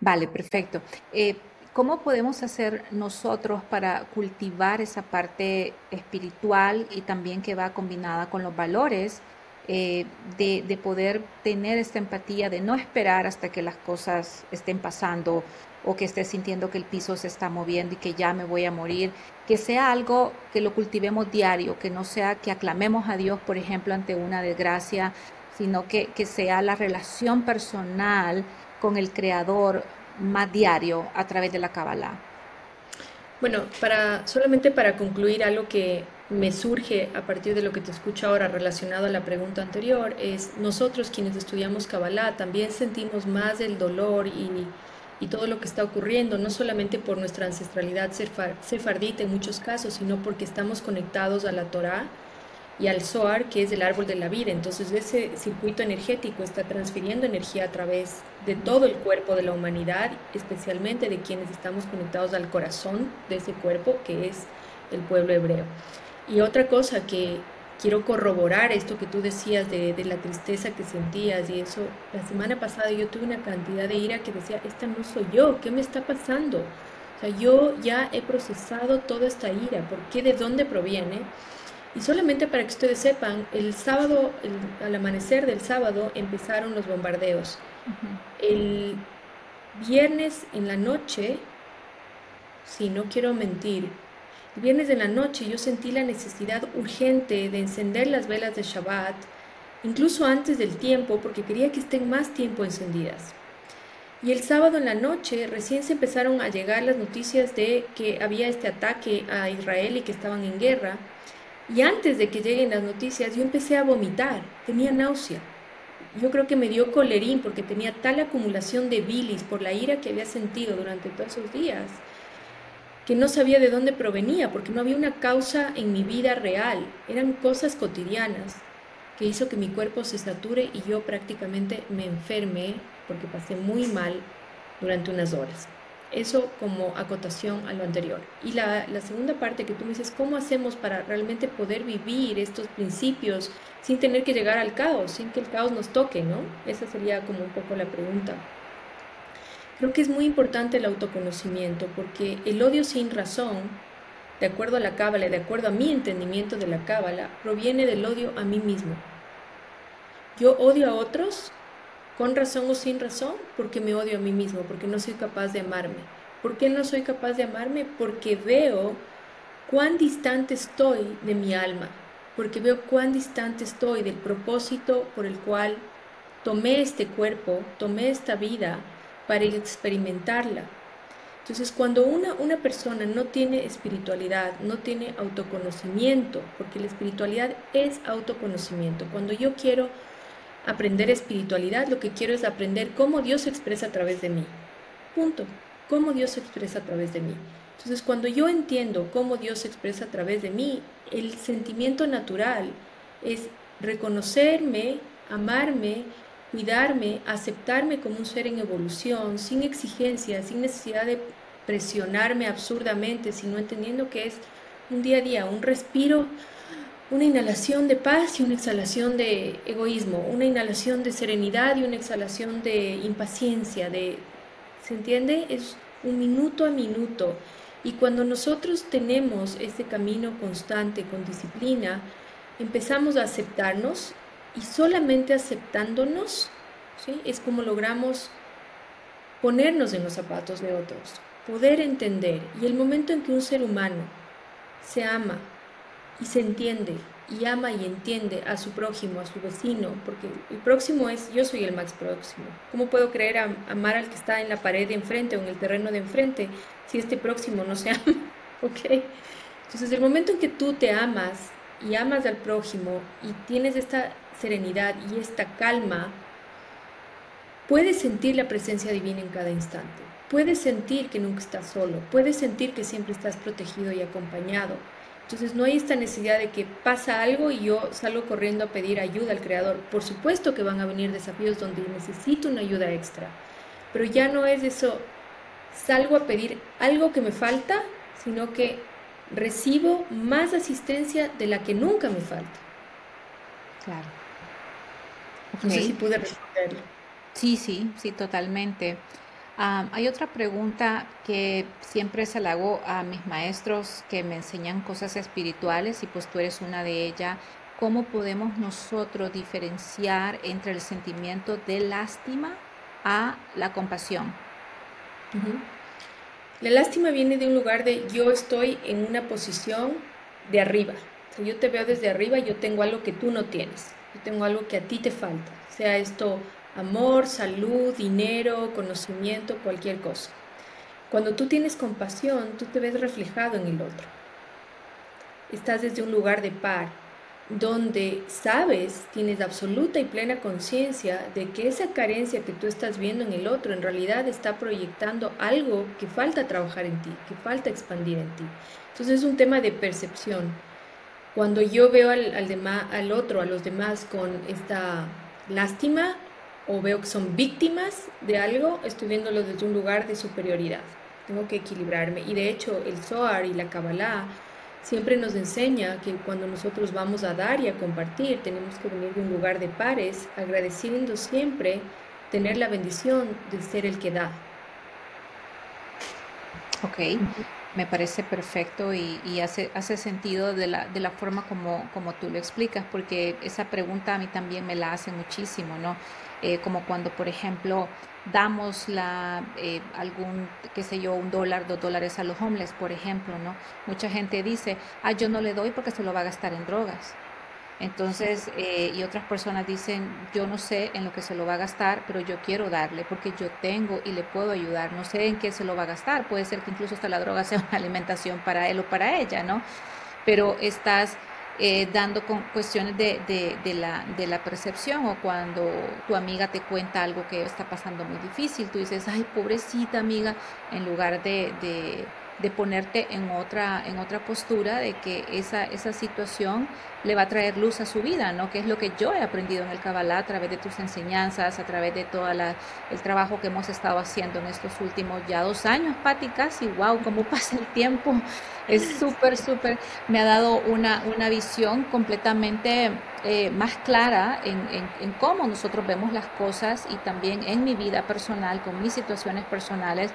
Vale, perfecto. Eh, ¿Cómo podemos hacer nosotros para cultivar esa parte espiritual y también que va combinada con los valores eh, de, de, poder tener esta empatía, de no esperar hasta que las cosas estén pasando o que estés sintiendo que el piso se está moviendo y que ya me voy a morir, que sea algo que lo cultivemos diario, que no sea que aclamemos a Dios, por ejemplo, ante una desgracia, sino que, que sea la relación personal con el Creador más diario a través de la Kabbalah. Bueno, para, solamente para concluir algo que me surge a partir de lo que te escucho ahora relacionado a la pregunta anterior, es nosotros quienes estudiamos Kabbalah también sentimos más el dolor y, y todo lo que está ocurriendo, no solamente por nuestra ancestralidad sefardita en muchos casos, sino porque estamos conectados a la Torah y al Zohar, que es el árbol de la vida. Entonces ese circuito energético está transfiriendo energía a través de todo el cuerpo de la humanidad, especialmente de quienes estamos conectados al corazón de ese cuerpo, que es el pueblo hebreo. Y otra cosa que quiero corroborar esto que tú decías de, de, la tristeza que sentías y eso, la semana pasada yo tuve una cantidad de ira que decía, esta no soy yo, ¿qué me está pasando? O sea, yo ya he procesado toda esta ira, ¿por qué? ¿De dónde proviene? Y solamente para que ustedes sepan, el sábado, al amanecer del sábado, empezaron los bombardeos. El viernes en la noche, si no quiero mentir, el viernes en la noche yo sentí la necesidad urgente de encender las velas de Shabbat, incluso antes del tiempo, porque quería que estén más tiempo encendidas. Y el sábado en la noche recién se empezaron a llegar las noticias de que había este ataque a Israel y que estaban en guerra. Y antes de que lleguen las noticias, yo empecé a vomitar, tenía náusea. Yo creo que me dio colerín porque tenía tal acumulación de bilis por la ira que había sentido durante todos esos días, que no sabía de dónde provenía, porque no había una causa en mi vida real, eran cosas cotidianas que hizo que mi cuerpo se sature y yo prácticamente me enfermé porque pasé muy mal durante unas horas. Eso como acotación a lo anterior. Y la, segunda parte que tú me dices, ¿cómo hacemos para realmente poder vivir estos principios sin tener que llegar al caos, sin que el caos nos toque, ¿no? Esa sería como un poco la pregunta. Creo que es muy importante el autoconocimiento porque el odio sin razón, de acuerdo a la cábala, de acuerdo a mi entendimiento de la cábala, proviene del odio a mí mismo. Yo odio a otros con razón o sin razón, porque me odio a mí mismo, porque no soy capaz de amarme. ¿Por qué no soy capaz de amarme? Porque veo cuán distante estoy de mi alma, porque veo cuán distante estoy del propósito por el cual tomé este cuerpo, tomé esta vida para experimentarla. Entonces, cuando una, una persona no tiene espiritualidad, no tiene autoconocimiento, porque la espiritualidad es autoconocimiento, cuando yo quiero aprender espiritualidad, lo que quiero es aprender cómo Dios se expresa a través de mí. Punto. Cómo Dios se expresa a través de mí. Entonces, cuando yo entiendo cómo Dios se expresa a través de mí, el sentimiento natural es reconocerme, amarme, cuidarme, aceptarme como un ser en evolución, sin exigencia, sin necesidad de presionarme absurdamente, sino entendiendo que es un día a día, un respiro una inhalación de paz y una exhalación de egoísmo, una inhalación de serenidad y una exhalación de impaciencia, de ¿se entiende? Es un minuto a minuto. Y cuando nosotros tenemos este camino constante con disciplina, empezamos a aceptarnos y solamente aceptándonos, ¿sí? Es como logramos ponernos en los zapatos de otros, poder entender. Y el momento en que un ser humano se ama, y se entiende y ama y entiende a su prójimo, a su vecino, porque el próximo es yo soy el más próximo. ¿Cómo puedo creer amar al que está en la pared de enfrente o en el terreno de enfrente si este próximo no se ama? ¿Ok? Entonces, el momento en que tú te amas y amas al prójimo y tienes esta serenidad y esta calma, puedes sentir la presencia divina en cada instante. Puedes sentir que nunca estás solo, puedes sentir que siempre estás protegido y acompañado entonces no hay esta necesidad de que pasa algo y yo salgo corriendo a pedir ayuda al creador. Por supuesto que van a venir desafíos donde necesito una ayuda extra, pero ya no es eso, salgo a pedir algo que me falta, sino que recibo más asistencia de la que nunca me falta. Claro. No sé si pude responderlo. Sí, sí, sí, totalmente. Hay otra pregunta que siempre se la hago a mis maestros que me enseñan cosas espirituales y pues tú eres una de ellas. ¿Cómo podemos nosotros diferenciar entre el sentimiento de lástima a la compasión? La lástima viene de un lugar de yo estoy en una posición de arriba. yo te veo desde arriba, yo tengo algo que tú no tienes. Yo tengo algo que a ti te falta. Sea esto amor, salud, dinero, conocimiento, cualquier cosa. Cuando tú tienes compasión, tú te ves reflejado en el otro. Estás desde un lugar de par, donde sabes, tienes absoluta y plena conciencia de que esa carencia que tú estás viendo en el otro en realidad está proyectando algo que falta trabajar en ti, que falta expandir en ti. Entonces es un tema de percepción. Cuando yo veo al, al, al otro, a los demás con esta lástima, o veo que son víctimas de algo, estoy viéndolo desde un lugar de superioridad. Tengo que equilibrarme. Y de hecho, el Zohar y la Kabbalah siempre nos enseña que cuando nosotros vamos a dar y a compartir, tenemos que venir de un lugar de pares, agradeciendo siempre tener la bendición de ser el que da. Ok, me parece perfecto y, hace, hace sentido de la, de la forma como, como tú lo explicas, porque esa pregunta a mí también me la hace muchísimo, ¿no? Eh, como cuando, por ejemplo, damos la, eh, algún, qué sé yo, un dólar, dos dólares a los homeless, por ejemplo, ¿no? Mucha gente dice, ah, yo no le doy porque se lo va a gastar en drogas. Entonces, eh, y otras personas dicen, yo no sé en lo que se lo va a gastar, pero yo quiero darle porque yo tengo y le puedo ayudar. No sé en qué se lo va a gastar. Puede ser que incluso hasta la droga sea una alimentación para él o para ella, ¿no? Pero estás eh, dando con cuestiones de, de, la, de la percepción o cuando tu amiga te cuenta algo que está pasando muy difícil, tú dices, ay, pobrecita amiga, en lugar de, de ponerte en otra, en otra postura de que esa, esa situación le va a traer luz a su vida, ¿no? Que es lo que yo he aprendido en el Kabbalah a través de tus enseñanzas, a través de todo el trabajo que hemos estado haciendo en estos últimos ya dos años, Pati, casi, wow, cómo pasa el tiempo. Es súper, súper, me ha dado una, una visión completamente eh, más clara en, en, en cómo nosotros vemos las cosas y también en mi vida personal, con mis situaciones personales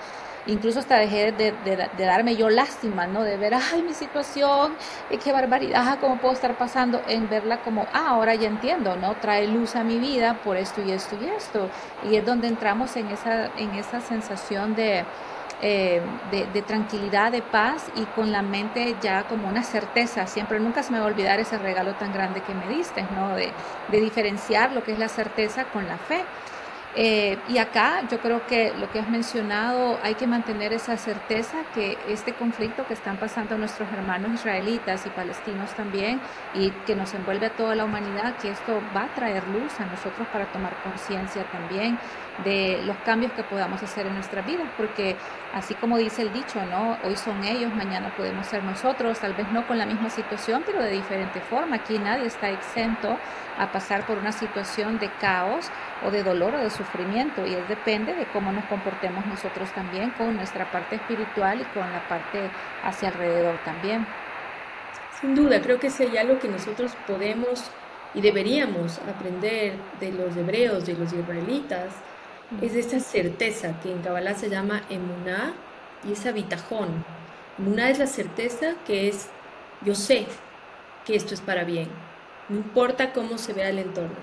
incluso hasta dejé de, de, darme yo lástima, ¿no? De ver, ay, mi situación, qué barbaridad, cómo puedo estar pasando, en verla como, ah, ahora ya entiendo, ¿no? Trae luz a mi vida por esto y esto y esto. Y es donde entramos en esa, en esa sensación de, eh, de, tranquilidad, de paz y con la mente ya como una certeza. Siempre, nunca se me va a olvidar ese regalo tan grande que me diste, ¿no? De, de diferenciar lo que es la certeza con la fe. Eh, y acá yo creo que lo que has mencionado, hay que mantener esa certeza que este conflicto que están pasando nuestros hermanos israelitas y palestinos también, y que nos envuelve a toda la humanidad, que esto va a traer luz a nosotros para tomar conciencia también de los cambios que podamos hacer en nuestras vidas, porque así como dice el dicho, ¿no? Hoy son ellos, mañana podemos ser nosotros, tal vez no con la misma situación, pero de diferente forma. Aquí nadie está exento a pasar por una situación de caos o de dolor o de sufrimiento y es depende de cómo nos comportemos nosotros también con nuestra parte espiritual y con la parte hacia alrededor también. Sin duda, creo que hay algo que nosotros podemos y deberíamos aprender de los hebreos, de los israelitas, es esa certeza que en Kabbalah se llama emuná y esa bitajón. Emuná es la certeza que es, yo sé que esto es para bien, no importa cómo se vea el entorno.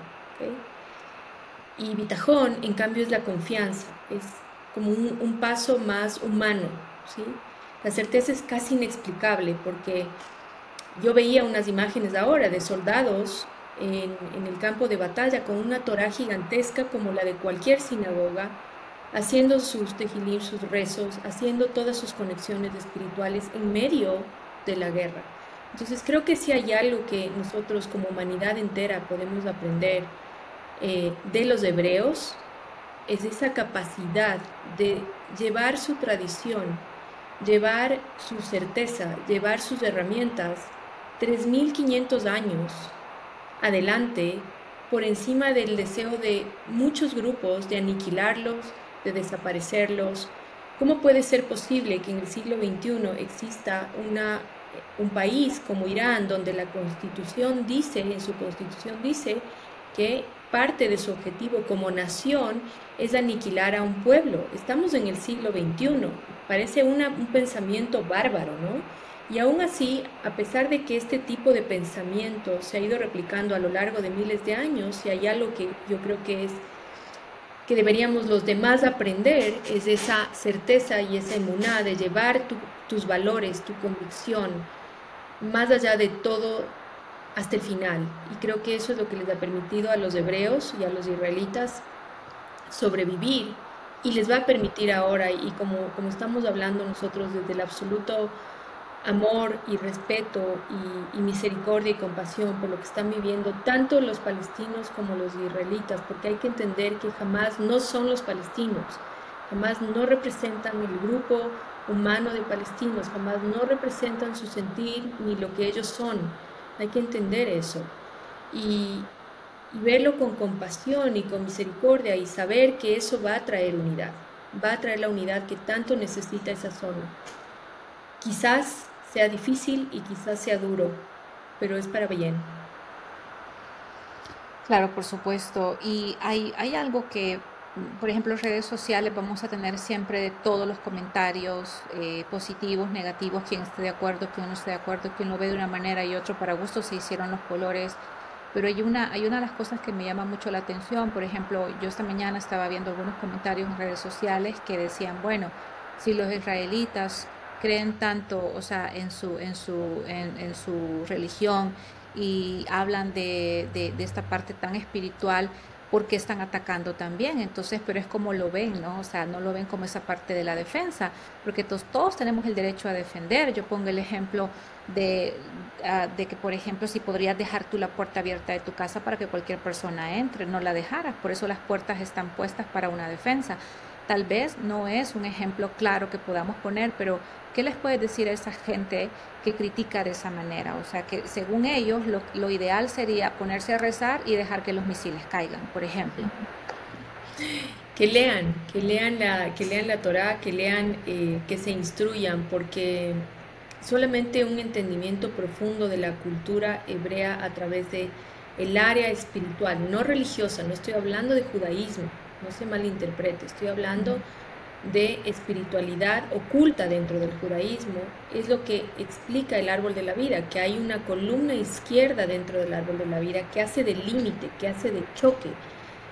Y bitajón, en cambio, es la confianza, es como un, paso más humano. ¿sí? La certeza es casi inexplicable porque yo veía unas imágenes ahora de soldados en, el campo de batalla con una Torah gigantesca como la de cualquier sinagoga, haciendo sus tejilim, sus rezos, haciendo todas sus conexiones espirituales en medio de la guerra. Entonces creo que si hay algo que nosotros como humanidad entera podemos aprender eh, de los hebreos, es esa capacidad de llevar su tradición, llevar su certeza, llevar sus herramientas 3.500 años adelante por encima del deseo de muchos grupos de aniquilarlos, de desaparecerlos. ¿Cómo puede ser posible que en el siglo XXI exista una un país como Irán, donde la constitución dice, en su constitución dice que parte de su objetivo como nación es aniquilar a un pueblo. Estamos en el siglo XXI. Parece un pensamiento bárbaro, ¿no? Y aún así, a pesar de que este tipo de pensamiento se ha ido replicando a lo largo de miles de años, y hay algo que yo creo que es que deberíamos los demás aprender, es esa certeza y esa emuná de llevar tus valores, tu convicción, más allá de todo hasta el final. Y creo que eso es lo que les ha permitido a los hebreos y a los israelitas sobrevivir y les va a permitir ahora, y como, como estamos hablando nosotros desde el absoluto amor y respeto y, misericordia y compasión por lo que están viviendo tanto los palestinos como los israelitas, porque hay que entender que jamás no son los palestinos, jamás no representan el grupo humano de palestinos, jamás no representan su sentir ni lo que ellos son. Hay que entender eso y, verlo con compasión y con misericordia y saber que eso va a traer unidad, va a traer la unidad que tanto necesita esa zona. Quizás sea difícil y quizás sea duro, pero es para bien. Claro, por supuesto. Y hay, hay algo que, por ejemplo, en redes sociales vamos a tener siempre todos los comentarios eh, positivos, negativos, quien esté de acuerdo, quien no esté de acuerdo, quien lo ve de una manera y otro para gusto, se hicieron los colores. Pero hay una, hay una de las cosas que me llama mucho la atención. Por ejemplo, yo esta mañana estaba viendo algunos comentarios en redes sociales que decían, bueno, si los israelitas creen tanto, o sea, en su, en su, en, su religión y hablan de, de, esta parte tan espiritual, porque están atacando también. Entonces, pero es como lo ven, ¿no? O sea, no lo ven como esa parte de la defensa, porque todos, tenemos el derecho a defender. Yo pongo el ejemplo de, ah, de que, por ejemplo, si podrías dejar tú la puerta abierta de tu casa para que cualquier persona entre, no la dejaras. Por eso las puertas están puestas para una defensa. Tal vez no es un ejemplo claro que podamos poner, pero ¿qué les puedes decir a esa gente que critica de esa manera? O sea, que según ellos lo, ideal sería ponerse a rezar y dejar que los misiles caigan, por ejemplo. Que lean, que lean la, que lean la Torah, que lean, eh, que se instruyan, porque solamente un entendimiento profundo de la cultura hebrea a través de el área espiritual, no religiosa, no estoy hablando de judaísmo, no se malinterprete, estoy hablando de espiritualidad oculta dentro del judaísmo, es lo que explica el árbol de la vida, que hay una columna izquierda dentro del árbol de la vida que hace de límite, que hace de choque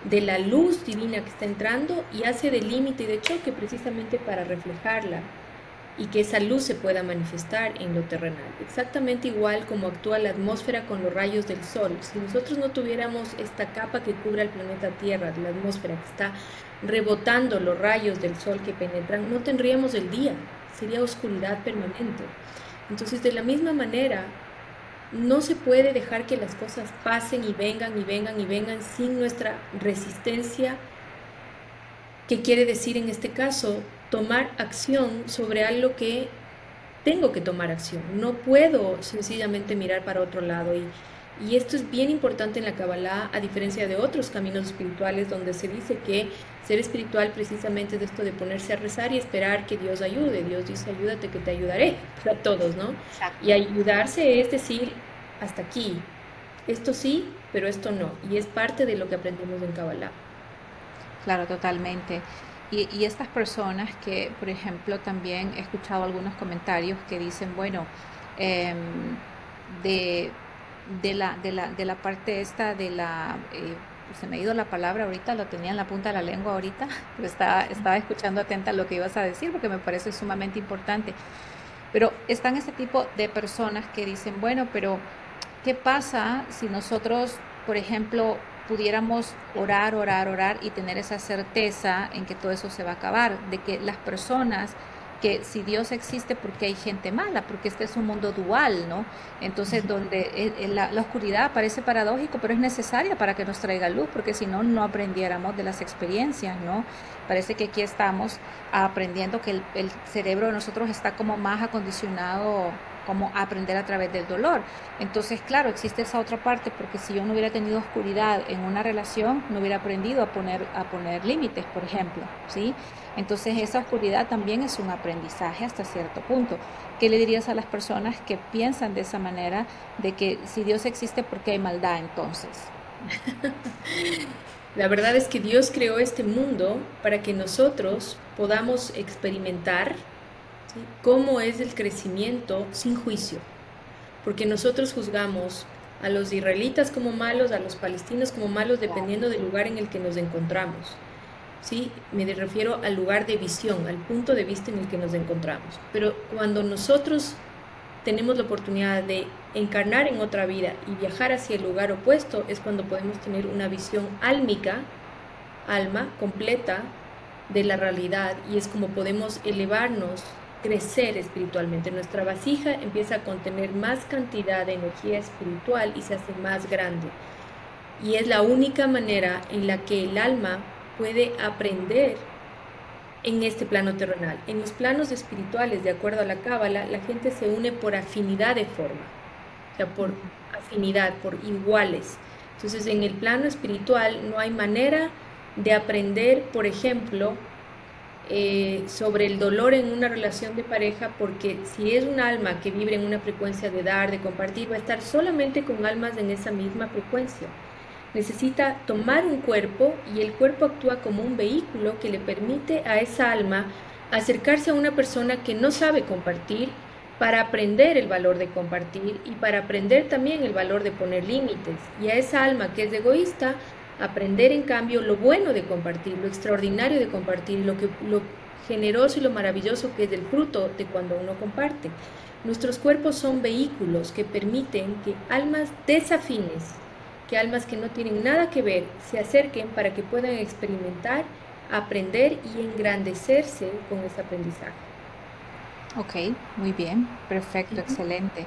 de la luz divina que está entrando y hace de límite y de choque precisamente para reflejarla y que esa luz se pueda manifestar en lo terrenal. Exactamente igual como actúa la atmósfera con los rayos del sol. Si nosotros no tuviéramos esta capa que cubre el planeta Tierra, la atmósfera que está rebotando los rayos del sol que penetran, no tendríamos el día, sería oscuridad permanente. Entonces, de la misma manera, no se puede dejar que las cosas pasen y vengan y vengan y vengan sin nuestra resistencia, que quiere decir en este caso tomar acción sobre algo que tengo que tomar acción. No puedo sencillamente mirar para otro lado. Y, y esto es bien importante en la Kabbalah, a diferencia de otros caminos espirituales donde se dice que ser espiritual precisamente es esto de ponerse a rezar y esperar que Dios ayude. Dios dice, ayúdate que te ayudaré. A todos, ¿no? Y ayudarse es decir, hasta aquí. Esto sí, pero esto no. Y es parte de lo que aprendemos en Kabbalah. Claro, totalmente. Y, estas personas que, por ejemplo, también he escuchado algunos comentarios que dicen, bueno, em, de, de, la, de, la, de la parte esta de la... Eh, se me ha ido la palabra ahorita, lo tenía en la punta de la lengua ahorita, pero estaba, estaba escuchando atenta a lo que ibas a decir porque me parece sumamente importante. Pero están este tipo de personas que dicen, bueno, pero ¿qué pasa si nosotros, por ejemplo, pudiéramos orar, orar, orar y tener esa certeza en que todo eso se va a acabar, de que las personas que si Dios existe porque hay gente mala, porque este es un mundo dual, ¿no? Entonces donde la, oscuridad parece paradójico, pero es necesaria para que nos traiga luz, porque si no, no aprendiéramos de las experiencias, ¿no? Parece que aquí estamos aprendiendo que el, el cerebro de nosotros está como más acondicionado como aprender a través del dolor. Entonces, claro, existe esa otra parte, porque si yo no hubiera tenido oscuridad en una relación, no hubiera aprendido a poner, a poner límites, por ejemplo, ¿sí? Entonces, esa oscuridad también es un aprendizaje hasta cierto punto. ¿Qué le dirías a las personas que piensan de esa manera, de que si Dios existe, ¿por qué hay maldad entonces? La verdad es que Dios creó este mundo para que nosotros podamos experimentar cómo es el crecimiento sin juicio. Porque nosotros juzgamos a los israelitas como malos, a los palestinos como malos, dependiendo del lugar en el que nos encontramos. ¿Sí? Me refiero al lugar de visión, al punto de vista en el que nos encontramos. Pero cuando nosotros tenemos la oportunidad de encarnar en otra vida y viajar hacia el lugar opuesto, es cuando podemos tener una visión álmica, alma completa de la realidad y es como podemos elevarnos crecer espiritualmente. Nuestra vasija empieza a contener más cantidad de energía espiritual y se hace más grande. Y es la única manera en la que el alma puede aprender en este plano terrenal. En los planos espirituales, de acuerdo a la Cábala, la gente se une por afinidad de forma, o sea, por afinidad, por iguales. Entonces, en el plano espiritual no hay manera de aprender, por ejemplo, eh, sobre el dolor en una relación de pareja, porque si es un alma que vibra en una frecuencia de dar, de compartir, va a estar solamente con almas en esa misma frecuencia. Necesita tomar un cuerpo y el cuerpo actúa como un vehículo que le permite a esa alma acercarse a una persona que no sabe compartir para aprender el valor de compartir y para aprender también el valor de poner límites. Y a esa alma que es egoísta Aprender, en cambio, lo bueno de compartir, lo extraordinario de compartir, lo, que, lo generoso y lo maravilloso que es el fruto de cuando uno comparte. Nuestros cuerpos son vehículos que permiten que almas desafines, que almas que no tienen nada que ver, se acerquen para que puedan experimentar, aprender y engrandecerse con ese aprendizaje. Ok, muy bien, perfecto, excelente.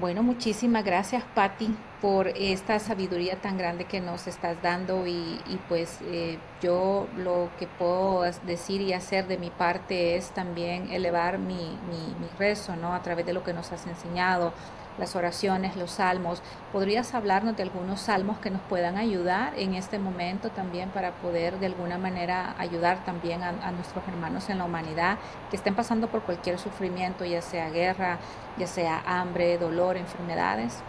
Bueno, muchísimas gracias, Patti, por esta sabiduría tan grande que nos estás dando y, pues eh, yo lo que puedo decir y hacer de mi parte es también elevar mi, mi, mi rezo, ¿no? A través de lo que nos has enseñado, las oraciones, los salmos. ¿Podrías hablarnos de algunos salmos que nos puedan ayudar en este momento también para poder de alguna manera ayudar también a, nuestros hermanos en la humanidad que estén pasando por cualquier sufrimiento, ya sea guerra, ya sea hambre, dolor, enfermedades?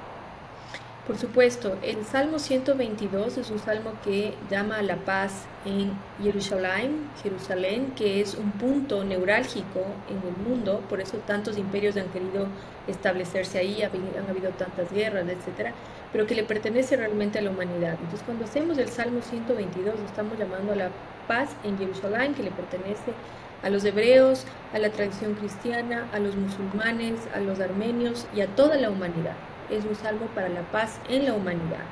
Por supuesto, el Salmo 122 es un salmo que llama a la paz en Jerusalén, Jerusalén, que es un punto neurálgico en el mundo, por eso tantos imperios han querido establecerse ahí, han habido tantas guerras, etcétera, pero que le pertenece realmente a la humanidad. Entonces, cuando hacemos el Salmo 122, estamos llamando a la paz en Jerusalén, que le pertenece a los hebreos, a la tradición cristiana, a los musulmanes, a los armenios y a toda la humanidad es un salmo para la paz en la humanidad.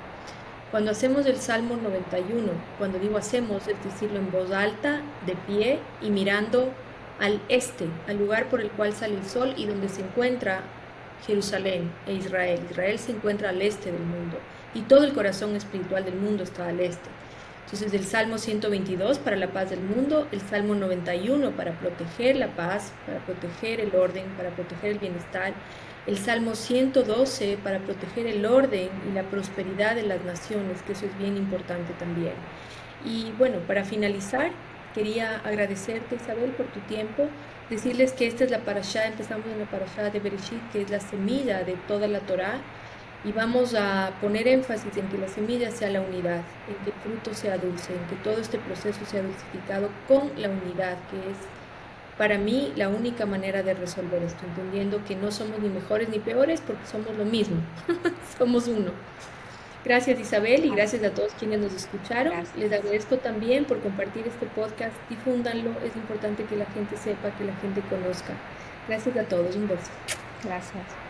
Cuando hacemos el Salmo 91, cuando digo hacemos, es decirlo en voz alta, de pie y mirando al este, al lugar por el cual sale el sol y donde se encuentra Jerusalén e Israel. Israel se encuentra al este del mundo y todo el corazón espiritual del mundo está al este. Entonces el Salmo 122 para la paz del mundo, el Salmo 91 para proteger la paz, para proteger el orden, para proteger el bienestar, el Salmo 112 para proteger el orden y la prosperidad de las naciones, que eso es bien importante también. Y bueno, para finalizar, quería agradecerte Isabel por tu tiempo, decirles que esta es la parashá, empezamos en la parashá de Bereshit, que es la semilla de toda la Torá, y vamos a poner énfasis en que la semilla sea la unidad, en que el fruto sea dulce, en que todo este proceso sea dulcificado con la unidad, que es para mí la única manera de resolver esto, entendiendo que no somos ni mejores ni peores porque somos lo mismo, somos uno. Gracias Isabel y gracias a todos quienes nos escucharon. Les agradezco también por compartir este podcast, difúndanlo, es importante que la gente sepa, que la gente conozca. Gracias a todos, un beso. Gracias.